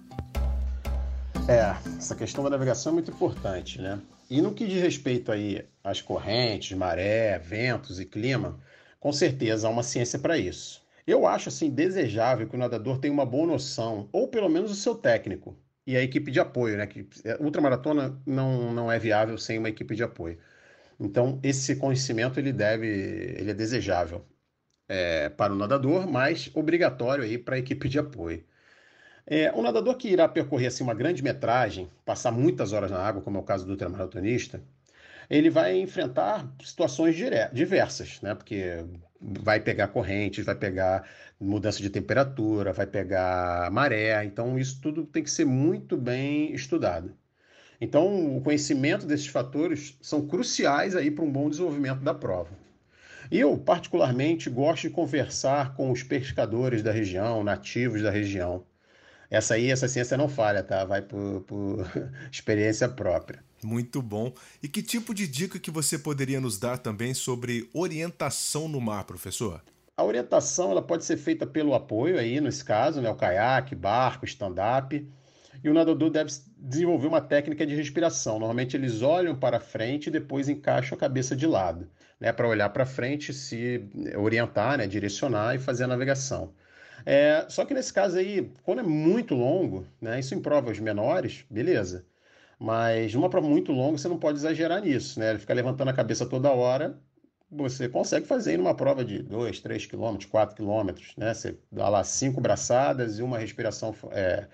É, essa questão da navegação é muito importante, né? E no que diz respeito aí às correntes, maré, ventos e clima, com certeza há uma ciência para isso. Eu acho assim desejável que o nadador tenha uma boa noção, ou pelo menos o seu técnico e a equipe de apoio, né? Que é, ultramaratona não, não é viável sem uma equipe de apoio. Então esse conhecimento ele deve, ele é desejável é, para o nadador, mas obrigatório aí para a equipe de apoio. É, um nadador que irá percorrer assim, uma grande metragem, passar muitas horas na água, como é o caso do ultramaratonista, ele vai enfrentar situações diversas, né? Porque vai pegar correntes, vai pegar mudança de temperatura, vai pegar maré, então isso tudo tem que ser muito bem estudado. Então, o conhecimento desses fatores são cruciais aí para um bom desenvolvimento da prova. Eu, particularmente, gosto de conversar com os pescadores da região, nativos da região, essa aí, essa ciência não falha, tá? Vai por, por experiência própria. Muito bom. E que tipo de dica que você poderia nos dar também sobre orientação no mar, professor? A orientação ela pode ser feita pelo apoio aí, nesse caso, né, o caiaque, barco, stand-up. E o nadador deve desenvolver uma técnica de respiração. Normalmente eles olham para frente e depois encaixam a cabeça de lado, né, para olhar para frente, se orientar, né, direcionar e fazer a navegação. É, só que nesse caso aí, quando é muito longo, né, isso em provas menores, beleza. Mas numa prova muito longa, você não pode exagerar nisso, né? Ele ficar levantando a cabeça toda hora, você consegue fazer numa prova de 2, 3 quilômetros, 4 quilômetros, né? Você dá lá cinco braçadas e uma respiração, é,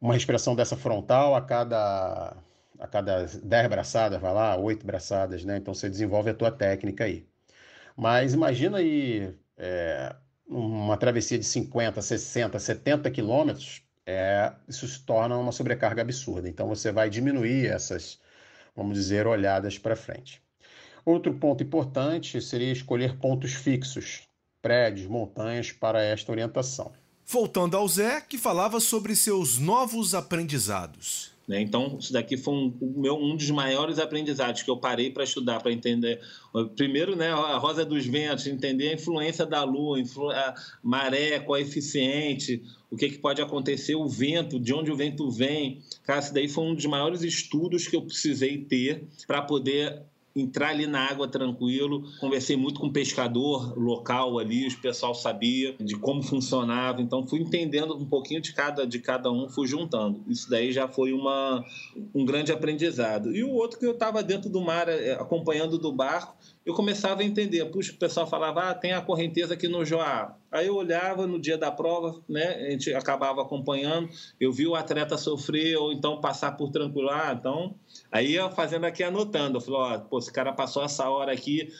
uma respiração dessa frontal a cada a cada 10 braçadas, vai lá, 8 braçadas, né? Então você desenvolve a tua técnica aí. Mas imagina aí é, uma travessia de 50, 60, 70 quilômetros, é, isso se torna uma sobrecarga absurda. Então você vai diminuir essas, vamos dizer, olhadas para frente. Outro ponto importante seria escolher pontos fixos, prédios, montanhas para esta orientação. Voltando ao Zé, que falava sobre seus novos aprendizados. Né? Então, isso daqui foi um, meu, um dos maiores aprendizados que eu parei para estudar, para entender. Primeiro, né, a rosa dos ventos, entender a influência da lua, a maré, coeficiente, o que, que pode acontecer, o vento, de onde o vento vem. Cara, isso daí foi um dos maiores estudos que eu precisei ter para poder entrar ali na água tranquilo. Conversei muito com o pescador local ali, o pessoal sabia de como funcionava, então fui entendendo um pouquinho de cada, de cada um, fui juntando. Isso daí já foi uma, um grande aprendizado. E o outro que eu estava dentro do mar, é, acompanhando do barco, eu começava a entender. Puxa, o pessoal falava, ah, tem a correnteza aqui no Joá. Aí eu olhava no dia da prova, né? A gente acabava acompanhando, eu vi o atleta sofrer ou então passar por tranquilo. Ah, então, aí ia fazendo aqui anotando. Eu falei, ó, pô, esse cara passou essa hora aqui,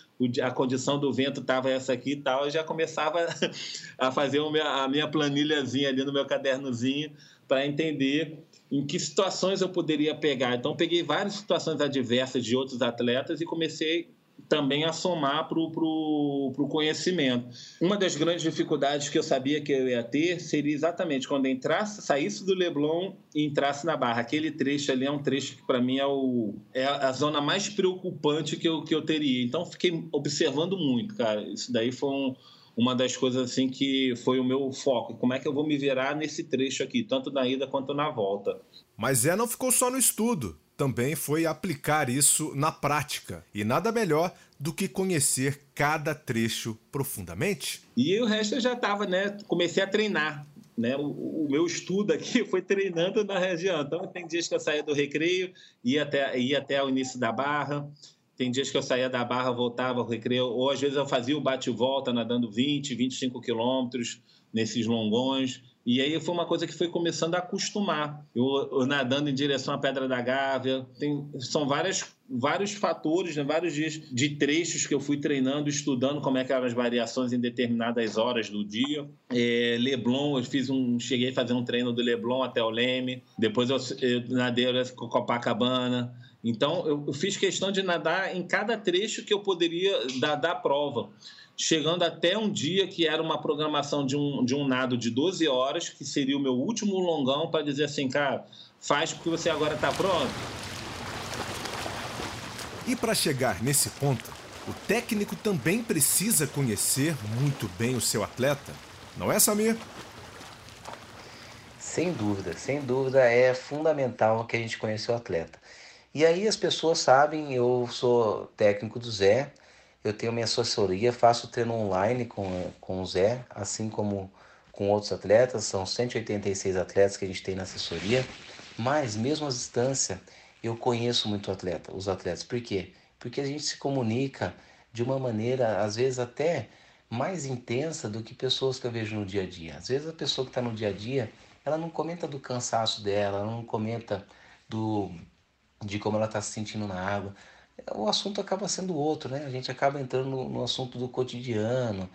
a condição do vento estava essa aqui e tal. Eu já começava a fazer a minha planilhazinha ali no meu cadernozinho para entender em que situações eu poderia pegar. Então, peguei várias situações adversas de outros atletas e comecei também a somar para o conhecimento. Uma das grandes dificuldades que eu sabia que eu ia ter seria exatamente quando entrasse, saísse do Leblon e entrasse na Barra. Aquele trecho ali é um trecho que, para mim, é, o, é a zona mais preocupante que eu, que eu teria. Então, fiquei observando muito, cara. Isso daí foi um, uma das coisas assim que foi o meu foco. Como é que eu vou me virar nesse trecho aqui, tanto na ida quanto na volta. Mas é não ficou só no estudo também foi aplicar isso na prática. E nada melhor do que conhecer cada trecho profundamente. E o resto eu já estava, né? Comecei a treinar. Né, o, o, meu estudo aqui foi treinando na região. Então, tem dias que eu saía do recreio, ia até, ia até o início da barra. Tem dias que eu saía da barra, voltava ao recreio. Ou às vezes eu fazia o bate-volta nadando 20, 25 quilômetros nesses longões. E aí foi uma coisa que foi começando a acostumar. Eu, eu nadando em direção à Pedra da Gávea. Tem, são várias, vários fatores, né, vários dias de trechos que eu fui treinando, estudando como é que eram as variações em determinadas horas do dia. É, Leblon, eu fiz um, cheguei a fazer um treino do Leblon até o Leme. Depois eu, eu nadei com Copacabana. Então, eu, fiz questão de nadar em cada trecho que eu poderia dar da prova chegando até um dia que era uma programação de um, de um nado de 12 horas, que seria o meu último longão, para dizer assim, cara, faz porque você agora está pronto. E para chegar nesse ponto, o técnico também precisa conhecer muito bem o seu atleta, não é, Samir? Sem dúvida, sem dúvida é fundamental que a gente conheça o atleta. E aí as pessoas sabem, eu sou técnico do Zé, eu tenho minha assessoria, faço treino online com, com o Zé, assim como com outros atletas, são 186 atletas que a gente tem na assessoria, mas mesmo à distância, eu conheço muito atleta, os atletas. Por quê? Porque a gente se comunica de uma maneira, às vezes até mais intensa do que pessoas que eu vejo no dia a dia. Às vezes a pessoa que está no dia a dia, ela não comenta do cansaço dela, ela não comenta do de como ela está se sentindo na água o assunto acaba sendo outro, né? A gente acaba entrando no, no assunto do cotidiano,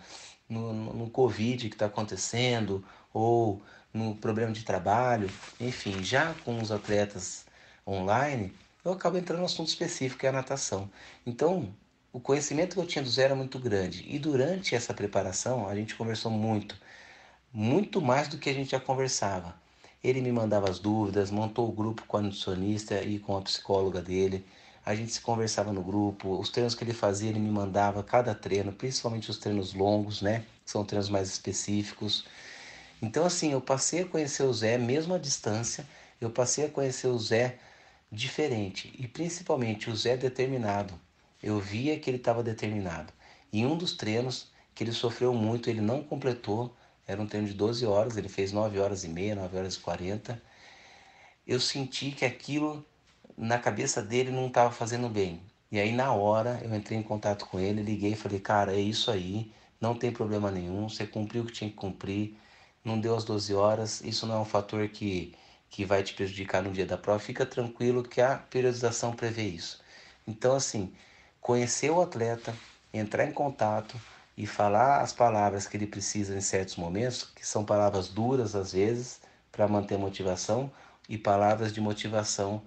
no, no, no Covid que está acontecendo, ou no problema de trabalho, enfim, já com os atletas online, eu acabo entrando no assunto específico, que é a natação. Então, o conhecimento que eu tinha do zero é muito grande. E durante essa preparação, a gente conversou muito, muito mais do que a gente já conversava. Ele me mandava as dúvidas, montou o grupo com a nutricionista e com a psicóloga dele a gente se conversava no grupo, os treinos que ele fazia, ele me mandava cada treino, principalmente os treinos longos, né? São treinos mais específicos. Então, assim, eu passei a conhecer o Zé, mesmo à distância, eu passei a conhecer o Zé diferente e principalmente o Zé determinado. Eu via que ele estava determinado. E um dos treinos que ele sofreu muito, ele não completou, era um treino de 12 horas, ele fez 9 horas e meia, 9 horas e 40. Eu senti que aquilo na cabeça dele não estava fazendo bem. E aí na hora eu entrei em contato com ele, liguei e falei, cara, é isso aí, não tem problema nenhum, você cumpriu o que tinha que cumprir, não deu as 12 horas, isso não é um fator que, que vai te prejudicar no dia da prova, fica tranquilo que a periodização prevê isso. Então assim, conhecer o atleta, entrar em contato e falar as palavras que ele precisa em certos momentos, que são palavras duras às vezes, para manter motivação, e palavras de motivação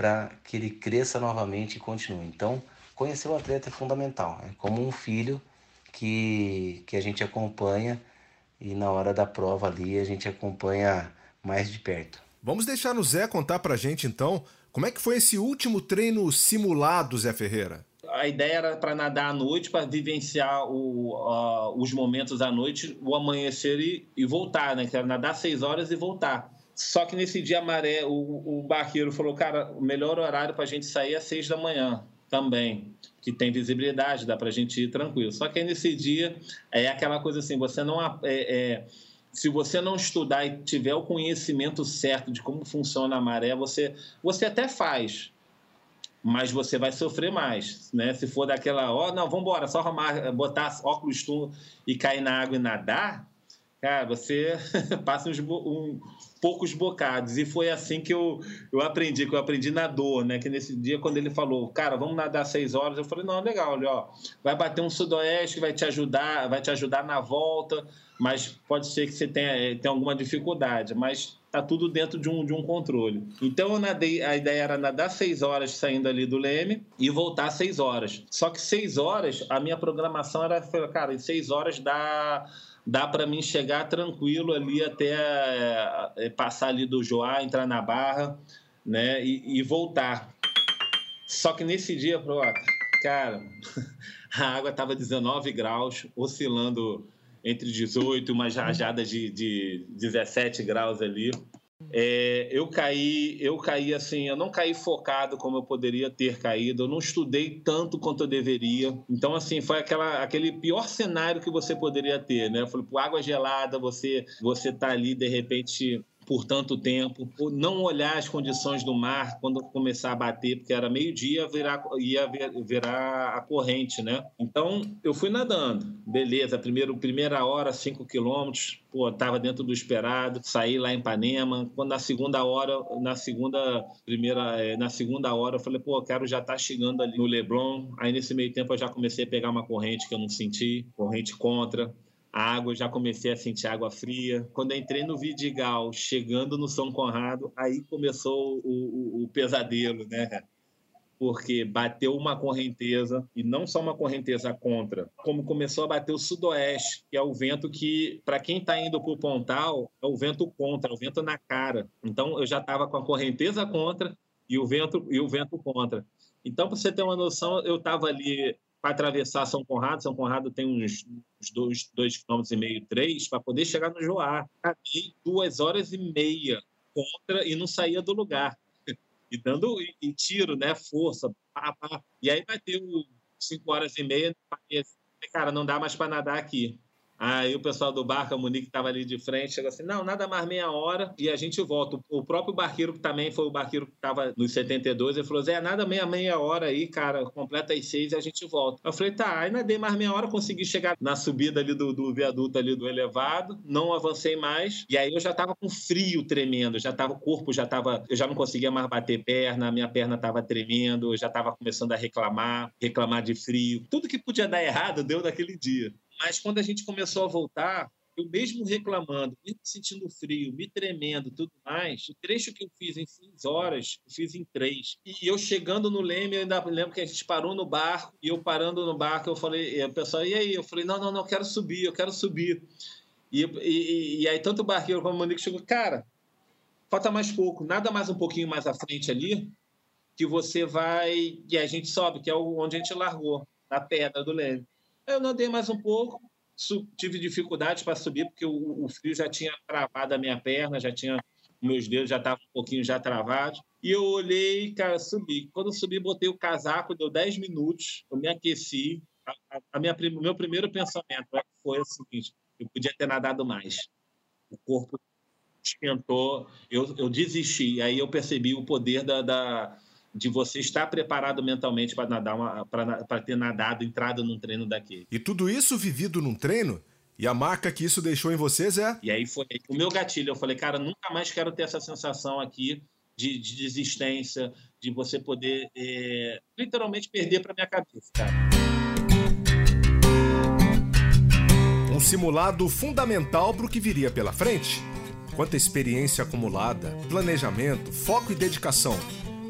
para que ele cresça novamente e continue. Então, conhecer o atleta é fundamental. É como um filho que, que a gente acompanha e na hora da prova ali a gente acompanha mais de perto. Vamos deixar o Zé contar para a gente então como é que foi esse último treino simulado, Zé Ferreira. A ideia era para nadar à noite, para vivenciar o, uh, os momentos à noite, o amanhecer e, e voltar, né? Que era nadar seis horas e voltar. Só que nesse dia a maré, o, o barqueiro falou, cara, o melhor horário para a gente sair é seis da manhã também, que tem visibilidade, dá para a gente ir tranquilo. Só que aí nesse dia é aquela coisa assim, você não é, é, se você não estudar e tiver o conhecimento certo de como funciona a maré, você você até faz, mas você vai sofrer mais, né? Se for daquela, ó, oh, não, vamos embora, só arrumar, botar óculos tu e cair na água e nadar, cara, você passa uns um, poucos bocados. E foi assim que eu, eu aprendi, que eu aprendi na dor, né? Que nesse dia, quando ele falou, cara, vamos nadar seis horas, eu falei, não, legal, olha, ó, vai bater um sudoeste, vai te ajudar, vai te ajudar na volta, mas pode ser que você tenha, eh, tenha alguma dificuldade, mas tá tudo dentro de um, de um controle. Então eu nadei, a ideia era nadar seis horas saindo ali do Leme e voltar seis horas. Só que seis horas, a minha programação era, cara, em seis horas dá dá para mim chegar tranquilo ali até é, passar ali do Joá, entrar na barra, né, e, e voltar. Só que nesse dia, cara, a água estava 19 graus, oscilando entre 18 e umas rajadas de, de 17 graus ali. É, eu caí, eu caí assim, eu não caí focado como eu poderia ter caído, eu não estudei tanto quanto eu deveria. Então, assim, foi aquela, aquele pior cenário que você poderia ter, né? Eu falei, água gelada, você, você tá ali, de repente, por tanto tempo, não olhar as condições do mar quando começar a bater, porque era meio-dia, virar, ia virar a corrente, né? Então, eu fui nadando, beleza, primeiro, primeira hora, 5 quilômetros, pô, tava dentro do esperado, saí lá em Ipanema, quando na segunda hora, na segunda, primeira, é, na segunda hora, eu falei, pô, quero já tá chegando ali no Leblon, aí nesse meio tempo eu já comecei a pegar uma corrente que eu não senti, corrente contra, a água, já comecei a sentir água fria. Quando entrei no Vidigal, chegando no São Conrado, aí começou o, o, o pesadelo, né? Porque bateu uma correnteza, e não só uma correnteza contra, como começou a bater o sudoeste, que é o vento que, para quem está indo para o Pontal, é o vento contra, é o vento na cara. Então, eu já estava com a correnteza contra e o vento, e o vento contra. Então, para você ter uma noção, eu estava ali para atravessar São Conrado. São Conrado tem uns, uns dois, dois quilômetros e meio, três, para poder chegar no Joá. Fiquei duas horas e meia contra e não saía do lugar. E dando e, e tiro, né? Força. Pá, pá. E aí bateu cinco horas e meia. Cara, não dá mais para nadar aqui. Aí o pessoal do barco, a Monique estava ali de frente, chegou assim: não, nada mais meia hora e a gente volta. O próprio barqueiro, que também foi o barqueiro que estava nos 72, ele falou: Zé, nada meia meia hora aí, cara, completa as seis e a gente volta. Eu falei: tá, aí nadei mais meia hora, consegui chegar na subida ali do, do viaduto ali do elevado, não avancei mais, e aí eu já estava com frio tremendo, já estava, o corpo já estava, eu já não conseguia mais bater perna, minha perna estava tremendo, eu já estava começando a reclamar, reclamar de frio. Tudo que podia dar errado deu naquele dia. Mas quando a gente começou a voltar, eu mesmo reclamando, me sentindo frio, me tremendo, tudo mais, o trecho que eu fiz em seis horas, eu fiz em três. E eu chegando no Leme, eu ainda lembro que a gente parou no barco, e eu parando no barco, eu falei, o pessoal, e aí? Eu falei, não, não, não, eu quero subir, eu quero subir. E, e, e aí tanto o barqueiro como o Monique chegou, cara, falta mais pouco, nada mais um pouquinho mais à frente ali, que você vai, e a gente sobe, que é onde a gente largou, na pedra do Leme. Eu nadei mais um pouco, tive dificuldade para subir, porque o, o, frio já tinha travado a minha perna, já tinha. Meus dedos já estavam um pouquinho já travados. E eu olhei, cara, subi. Quando eu subi, botei o casaco, deu 10 minutos, eu me aqueci. A, a minha, o meu primeiro pensamento é foi o seguinte: eu podia ter nadado mais. O corpo esquentou, eu, eu desisti. Aí eu percebi o poder da, da de você estar preparado mentalmente para nadar para ter nadado, entrado num treino daquele. E tudo isso vivido num treino? E a marca que isso deixou em vocês é? E aí foi o meu gatilho. Eu falei, cara, nunca mais quero ter essa sensação aqui de, de desistência, de você poder é, literalmente perder para minha cabeça, cara. Um simulado fundamental para o que viria pela frente. Quanta experiência acumulada, planejamento, foco e dedicação.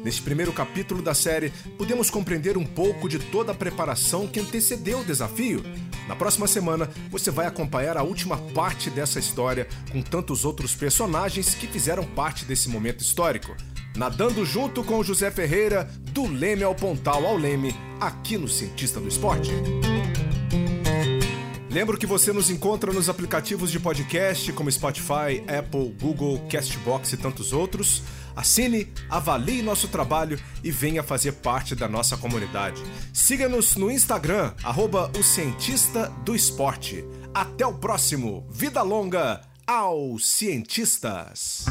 Neste primeiro capítulo da série, podemos compreender um pouco de toda a preparação que antecedeu o desafio. Na próxima semana, você vai acompanhar a última parte dessa história com tantos outros personagens que fizeram parte desse momento histórico. Nadando junto com José Ferreira, do Leme ao Pontal ao Leme, aqui no Cientista do Esporte. Lembro que você nos encontra nos aplicativos de podcast como Spotify, Apple, Google, Castbox e tantos outros. Assine, avalie nosso trabalho e venha fazer parte da nossa comunidade. Siga-nos no Instagram, arroba o Cientista do Esporte. Até o próximo. Vida longa aos cientistas!